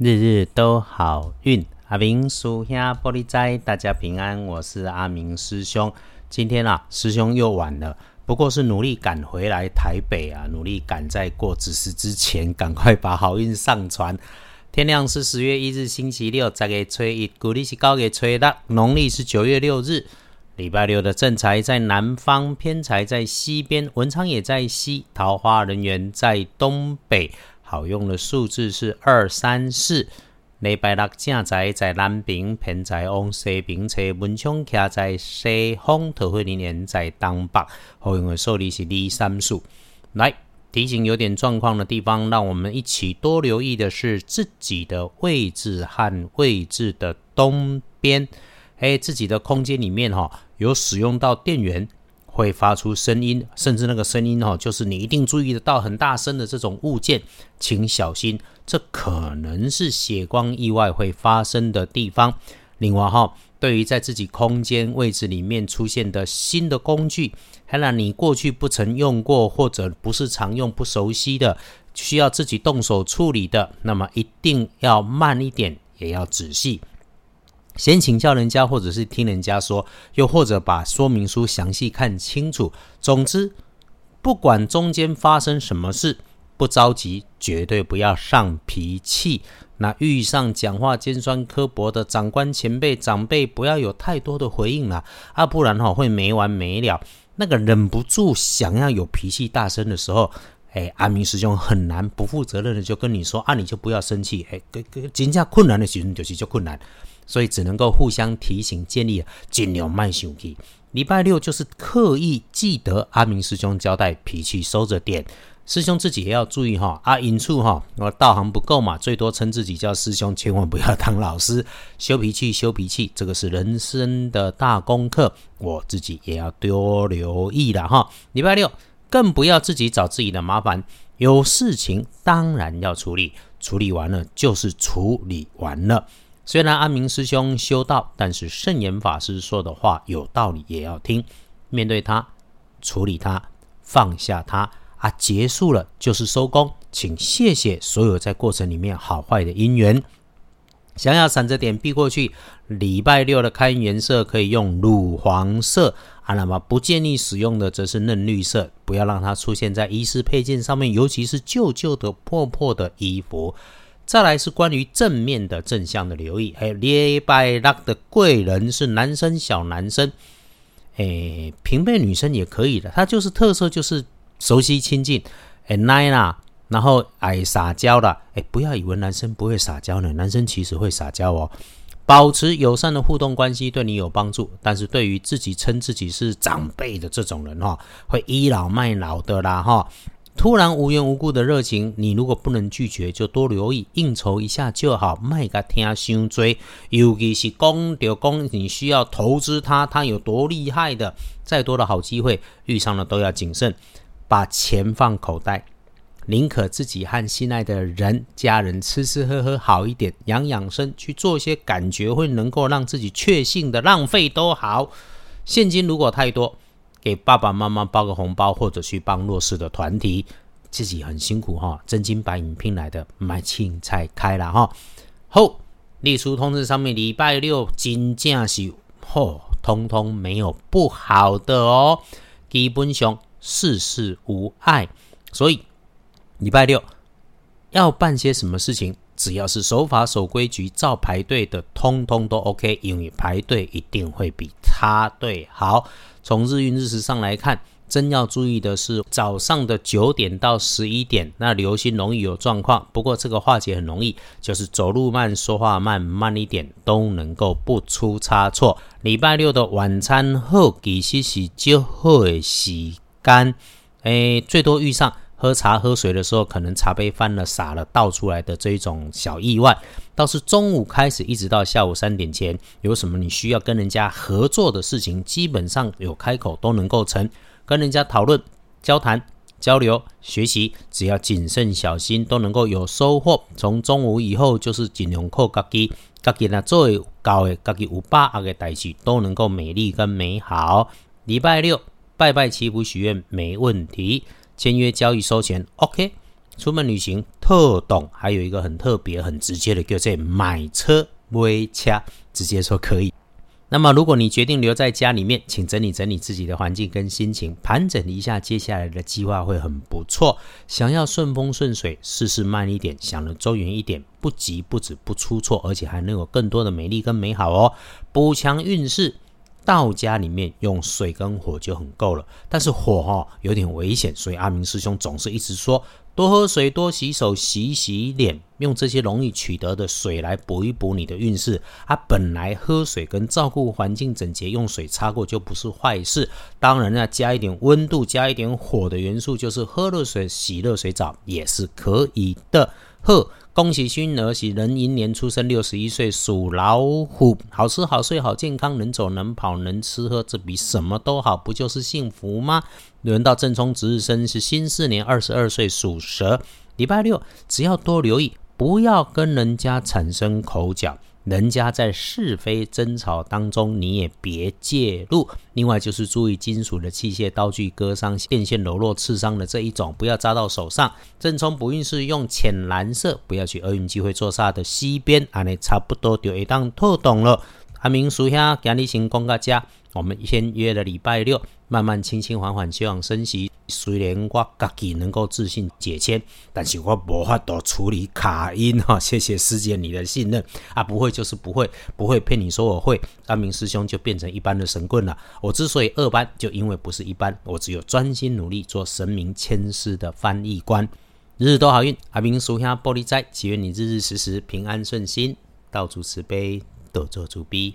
日日都好运，阿明叔兄玻璃斋，大家平安。我是阿明师兄。今天啊，师兄又晚了，不过是努力赶回来台北啊，努力赶在过子时之前，赶快把好运上传。天亮是十月一日星期六，再给吹一，古历是高给吹的，农历是九月六日，礼拜六的正财在南方，偏财在西边，文昌也在西，桃花人员在东北。好用的数字是二三四。礼拜六正在在南边，偏在往西边车文昌徛在西方，桃花人缘在东北。好用的数字是二三四。来提醒有点状况的地方，让我们一起多留意的是自己的位置和位置的东边。哎，自己的空间里面哈，有使用到电源。会发出声音，甚至那个声音哦，就是你一定注意得到很大声的这种物件，请小心，这可能是血光意外会发生的地方。另外哈，对于在自己空间位置里面出现的新的工具，还有你过去不曾用过或者不是常用不熟悉的，需要自己动手处理的，那么一定要慢一点，也要仔细。先请教人家，或者是听人家说，又或者把说明书详细看清楚。总之，不管中间发生什么事，不着急，绝对不要上脾气。那遇上讲话尖酸刻薄的长官、前辈、长辈，不要有太多的回应了啊，不然哈会没完没了。那个忍不住想要有脾气大声的时候，哎，阿明师兄很难不负责任的就跟你说啊，你就不要生气。哎，跟跟真正困难的时候就是就困难。所以只能够互相提醒，建立尽量慢生气。礼拜六就是刻意记得阿明师兄交代，脾气收着点。师兄自己也要注意哈。啊，引处哈，我道行不够嘛，最多称自己叫师兄，千万不要当老师。修脾气，修脾气，这个是人生的大功课，我自己也要多留意了哈。礼拜六更不要自己找自己的麻烦，有事情当然要处理，处理完了就是处理完了。虽然阿明师兄修道，但是圣严法师说的话有道理，也要听。面对他，处理他，放下他啊，结束了就是收工。请谢谢所有在过程里面好坏的因缘。想要闪着点避过去，礼拜六的开运颜色可以用乳黄色啊，那么不建议使用的则是嫩绿色，不要让它出现在衣饰配件上面，尤其是旧旧的破破的衣服。再来是关于正面的正向的留意，还有礼拜六的贵人是男生小男生，诶，平辈女生也可以的，他就是特色就是熟悉亲近，诶，nice 啦，然后爱撒娇的，诶，不要以为男生不会撒娇呢，男生其实会撒娇哦，保持友善的互动关系对你有帮助，但是对于自己称自己是长辈的这种人哈，会倚老卖老的啦哈。突然无缘无故的热情，你如果不能拒绝，就多留意应酬一下就好，卖个听伤追。尤其是公丢公，你需要投资他，他有多厉害的，再多的好机会遇上了都要谨慎，把钱放口袋，宁可自己和心爱的人、家人吃吃喝喝好一点，养养生，去做一些感觉会能够让自己确信的浪费都好。现金如果太多。给爸爸妈妈包个红包，或者去帮弱势的团体，自己很辛苦哈，真金白银拼来的，买青菜开了哈。后列出通知上面，礼拜六金价是嚯，通通没有不好的哦，基本上事事无碍，所以礼拜六要办些什么事情，只要是守法守规矩、照排队的，通通都 OK，因为排队一定会比插队好。从日运日时上来看，真要注意的是早上的九点到十一点，那流星容易有状况。不过这个化解很容易，就是走路慢、说话慢，慢一点都能够不出差错。礼拜六的晚餐后，其实是较好的时间，诶，最多遇上。喝茶喝水的时候，可能茶杯翻了、洒了、倒出来的这一种小意外，倒是中午开始一直到下午三点前，有什么你需要跟人家合作的事情，基本上有开口都能够成。跟人家讨论、交谈、交流、学习，只要谨慎小心，都能够有收获。从中午以后，就是尽量靠自己，自己呢做高的，自己有把握的代志，都能够美丽跟美好。礼拜六拜拜祈福许愿没问题。签约交易收钱，OK，出门旅行特懂，还有一个很特别、很直接的，叫做买车微掐，直接说可以。那么，如果你决定留在家里面，请整理整理自己的环境跟心情，盘整一下接下来的计划会很不错。想要顺风顺水，事事慢一点，想的周圆一点，不急不止不出错，而且还能有更多的美丽跟美好哦。补强运势，到家里面用水跟火就很够了，但是火哈有点危险，所以阿明师兄总是一直说。多喝水，多洗手，洗洗脸，用这些容易取得的水来补一补你的运势。啊，本来喝水跟照顾环境整洁，用水擦过就不是坏事。当然呢，加一点温度，加一点火的元素，就是喝热水洗热水澡也是可以的。呵。恭喜新儿媳壬寅年出生，六十一岁属老虎，好吃好睡好健康，能走能跑能吃喝，这比什么都好，不就是幸福吗？轮到正冲值日生是辛巳年二十二岁属蛇，礼拜六只要多留意，不要跟人家产生口角。人家在是非争吵当中，你也别介入。另外就是注意金属的器械、刀具割伤、电线柔弱刺伤的这一种，不要扎到手上。正冲不运是用浅蓝色，不要去厄运机会坐煞的西边，安尼差不多就一档透懂了。阿明叔兄今日先讲到这，我们先约了礼拜六，慢慢轻轻缓缓，希望升息。虽然我自己能够自信解签，但是我无法度处理卡音哈。谢谢师姐你的信任啊，不会就是不会，不会骗你说我会。阿明师兄就变成一般的神棍了。我之所以二班，就因为不是一般，我只有专心努力做神明签诗的翻译官。日日都好运，阿明属下玻璃斋，祈愿你日日时时平安顺心，到处慈悲。多做主逼。